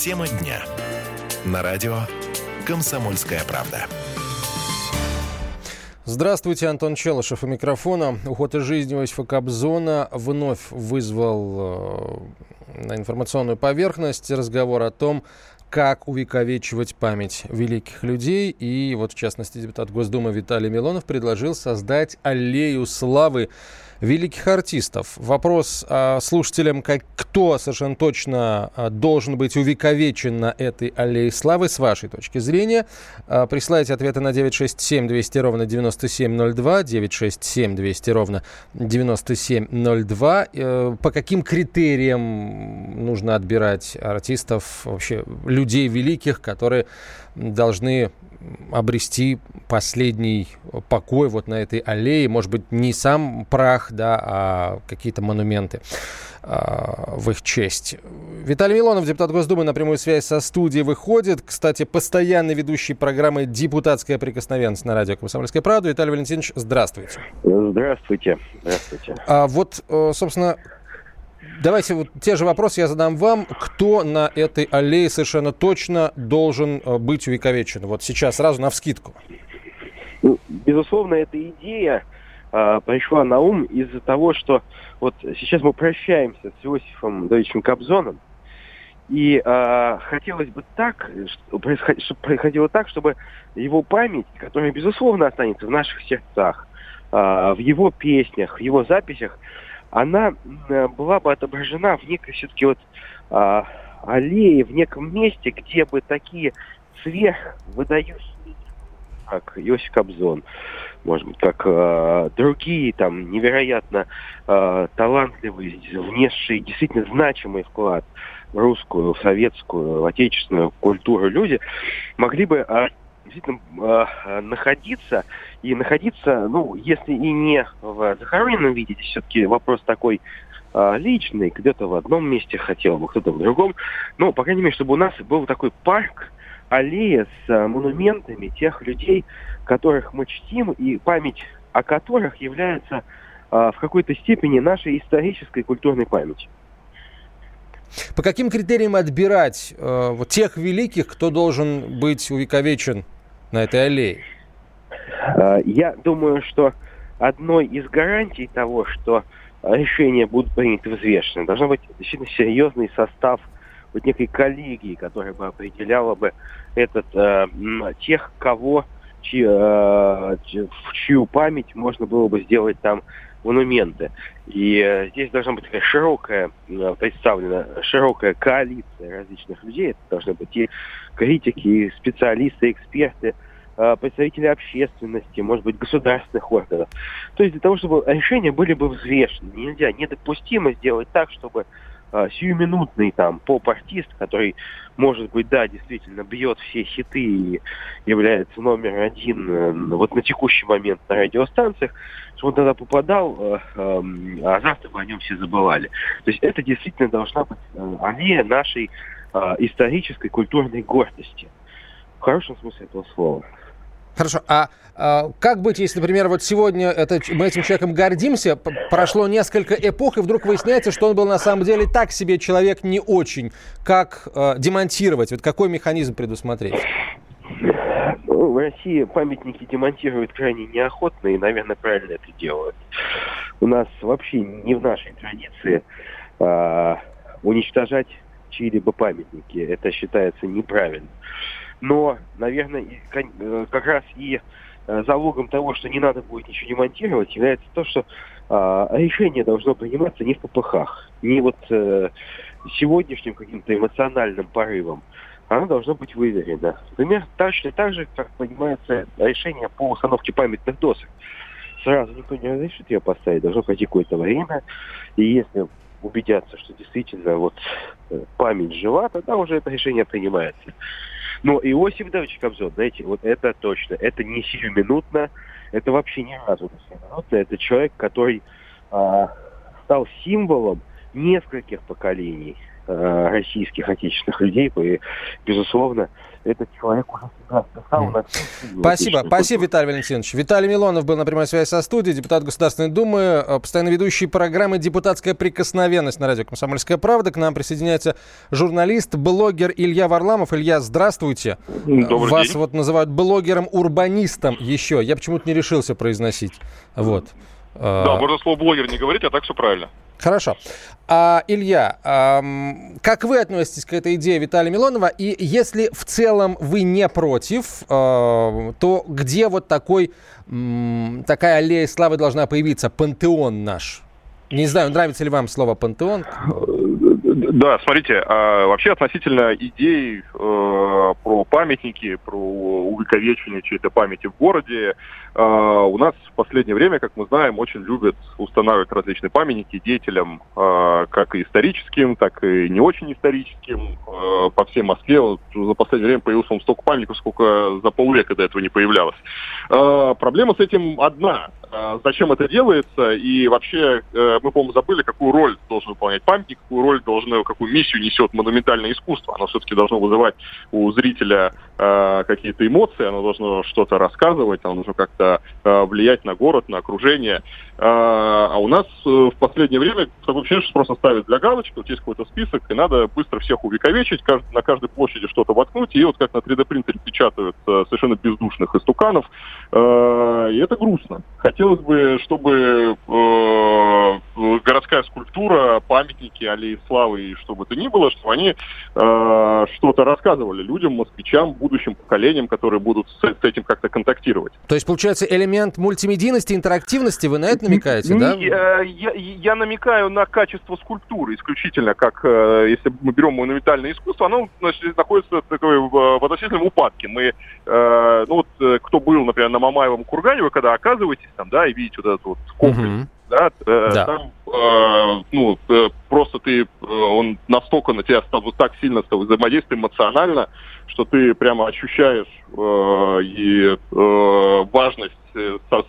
Тема дня. На радио «Комсомольская правда». Здравствуйте, Антон Челышев у микрофона. Уход из жизни Иосифа Кобзона вновь вызвал э, на информационную поверхность разговор о том, как увековечивать память великих людей. И вот, в частности, депутат Госдумы Виталий Милонов предложил создать аллею славы великих артистов. Вопрос а, слушателям, как, кто совершенно точно а, должен быть увековечен на этой аллее славы, с вашей точки зрения. А, присылайте ответы на 967 200 ровно 9702, 967 200 ровно 9702. Э, по каким критериям нужно отбирать артистов, вообще людей великих, которые должны обрести последний покой вот на этой аллее. Может быть, не сам прах, да, а какие-то монументы а, в их честь. Виталий Милонов, депутат Госдумы, на прямую связь со студией выходит. Кстати, постоянный ведущий программы «Депутатская прикосновенность» на радио «Комсомольская правда». Виталий Валентинович, здравствуйте. Здравствуйте. Здравствуйте. А вот, э, собственно, Давайте вот те же вопросы я задам вам. Кто на этой аллее совершенно точно должен э, быть увековечен? Вот сейчас сразу на вскидку. Ну, безусловно, эта идея э, пришла на ум из-за того, что вот сейчас мы прощаемся с Иосифом Давидовичем Кобзоном, и э, хотелось бы так, чтобы происходило так, чтобы его память, которая, безусловно, останется в наших сердцах, э, в его песнях, в его записях, она была бы отображена в некой все-таки вот а, аллее, в неком месте, где бы такие сверх выдающие как Йосиф Кобзон, может быть, как э, другие там невероятно э, талантливые, внесшие действительно значимый вклад в русскую, в советскую, в отечественную культуру люди, могли бы э, действительно э, находиться и находиться, ну, если и не в захороненном виде, все-таки вопрос такой э, личный, где-то в одном месте хотел бы, кто-то в другом, но, по крайней мере, чтобы у нас был такой парк, аллея с э, монументами тех людей, которых мы чтим, и память о которых является э, в какой-то степени нашей исторической культурной памятью. По каким критериям отбирать э, вот тех великих, кто должен быть увековечен на этой аллее? А, я думаю, что одной из гарантий того, что решения будут приняты взвешенно, должен быть действительно серьезный состав вот некой коллегии, которая бы определяла бы этот э, тех, кого чьи, э, в чью память можно было бы сделать там монументы. И э, здесь должна быть такая широкая, э, представлена широкая коалиция различных людей. Это должны быть и критики, и специалисты, эксперты, э, представители общественности, может быть, государственных органов. То есть для того, чтобы решения были бы взвешены. Нельзя, недопустимо сделать так, чтобы а, сиюминутный там поп-артист, который, может быть, да, действительно бьет все хиты и является номер один э, вот на текущий момент на радиостанциях, что он тогда попадал, э, э, а завтра бы о нем все забывали. То есть это действительно должна быть аллея нашей исторической культурной гордости. В хорошем смысле этого слова. Хорошо. А, а как быть, если, например, вот сегодня это, мы этим человеком гордимся, прошло несколько эпох, и вдруг выясняется, что он был на самом деле так себе человек не очень. Как э, демонтировать? Вот какой механизм предусмотреть? Ну, в России памятники демонтируют крайне неохотно и, наверное, правильно это делают. У нас вообще не в нашей традиции э, уничтожать чьи-либо памятники. Это считается неправильно. Но, наверное, э, как раз и э, залогом того, что не надо будет ничего демонтировать, является то, что а, решение должно приниматься не в попыхах, не вот э, сегодняшним каким-то эмоциональным порывом. Оно должно быть выверено. Например, точно так же, как принимается решение по установке памятных досок. Сразу никто не разрешит ее поставить, должно пройти какое-то время. И если убедятся, что действительно вот память жива, тогда уже это решение принимается. Но Иосиф Давыдович Кобзон, знаете, вот это точно, это не сиюминутно, это вообще ни разу не сиюминутно, это человек, который а, стал символом нескольких поколений российских отечественных людей, и, безусловно, этот человек уже себя на Спасибо. Спасибо, Виталий Валентинович. Виталий Милонов был на прямой связи со студией, депутат Государственной Думы, э, постоянно ведущий программы «Депутатская прикосновенность» на радио «Комсомольская правда». К нам присоединяется журналист, блогер Илья Варламов. Илья, здравствуйте. Добрый Вас день. вот называют блогером-урбанистом еще. Я почему-то не решился произносить. Вот. Да, можно слово блогер не говорить, а так все правильно. Хорошо. А, Илья, а, как вы относитесь к этой идее Виталия Милонова? И если в целом вы не против, а, то где вот такой, такая аллея славы должна появиться? Пантеон наш. Не знаю, нравится ли вам слово пантеон? Да, смотрите, а, вообще относительно идей э, про памятники, про увековечивание чьей-то памяти в городе, э, у нас в последнее время, как мы знаем, очень любят устанавливать различные памятники деятелям, э, как и историческим, так и не очень историческим, по всей Москве. Вот за последнее время появилось столько памятников, сколько за полвека до этого не появлялось. Проблема с этим одна. Э, зачем это делается? И вообще, э, мы, по-моему, забыли, какую роль должен выполнять памятник, какую роль должно, какую миссию несет монументальное искусство. Оно все-таки должно вызывать у зрителя э, какие-то эмоции, оно должно что-то рассказывать, оно должно как-то э, влиять на город, на окружение. Э, а у нас в последнее время такое ощущение, что просто ставят для галочки, вот есть какой-то список, и надо быстро всех увековечить, на каждой площади что-то воткнуть, и вот как на 3D-принтере печатают совершенно бездушных истуканов. И это грустно. Хотелось бы, чтобы э, городская скульптура, памятники, аллеи славы и что бы то ни было, чтобы они э, что-то рассказывали людям, москвичам, будущим поколениям, которые будут с, с этим как-то контактировать. То есть, получается, элемент мультимедийности, интерактивности, вы на это намекаете, не, да? Я, я, я намекаю на качество скульптуры исключительно, как э, если мы берем монументальное искусство, оно значит, находится такой в, в относительном упадке. Мы, э, ну вот, э, кто был, например, на Мамаевом кургане, вы когда оказываетесь там, да, и видите вот этот вот комплекс, угу. Да, э, да, там, э, ну, э, просто ты, э, он настолько на тебя стал, так сильно стал взаимодействовать эмоционально, что ты прямо ощущаешь э, и э, важность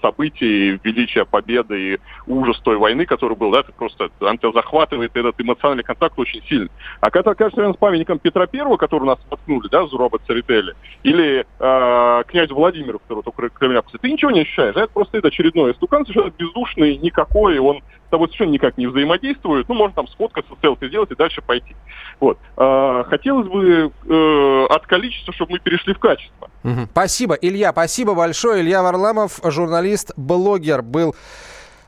событий, величия победы и ужас той войны, который был, да, это просто тебя захватывает этот эмоциональный контакт очень сильно. А когда окажешься рядом с памятником Петра Первого, который нас воткнули, да, Зуроба Церетели, или э, князю Владимиру, который только Кремля ты ничего не ощущаешь, да, это просто это очередной истукан, совершенно бездушный, никакой, он с тобой совершенно никак не взаимодействует, ну, можно там сфоткаться, селфи сделать и дальше пойти. Вот. А, хотелось бы э, от количества, чтобы мы перешли в качество. Угу. Спасибо, Илья, спасибо большое. Илья Варламов, журналист, блогер, был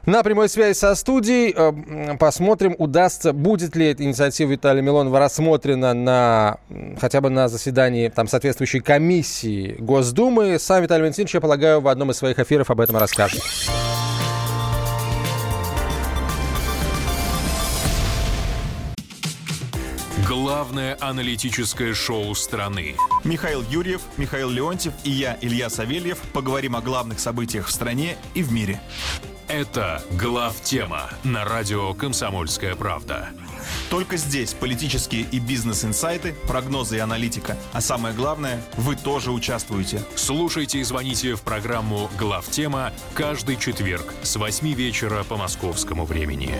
на прямой связи со студией. Посмотрим, удастся, будет ли эта инициатива Виталия Милонова рассмотрена на, хотя бы на заседании там, соответствующей комиссии Госдумы. Сам Виталий Валентинович, я полагаю, в одном из своих эфиров об этом расскажет. Главное аналитическое шоу страны. Михаил Юрьев, Михаил Леонтьев и я, Илья Савельев, поговорим о главных событиях в стране и в мире. Это глав тема на радио «Комсомольская правда». Только здесь политические и бизнес-инсайты, прогнозы и аналитика. А самое главное, вы тоже участвуете. Слушайте и звоните в программу «Глав тема» каждый четверг с 8 вечера по московскому времени.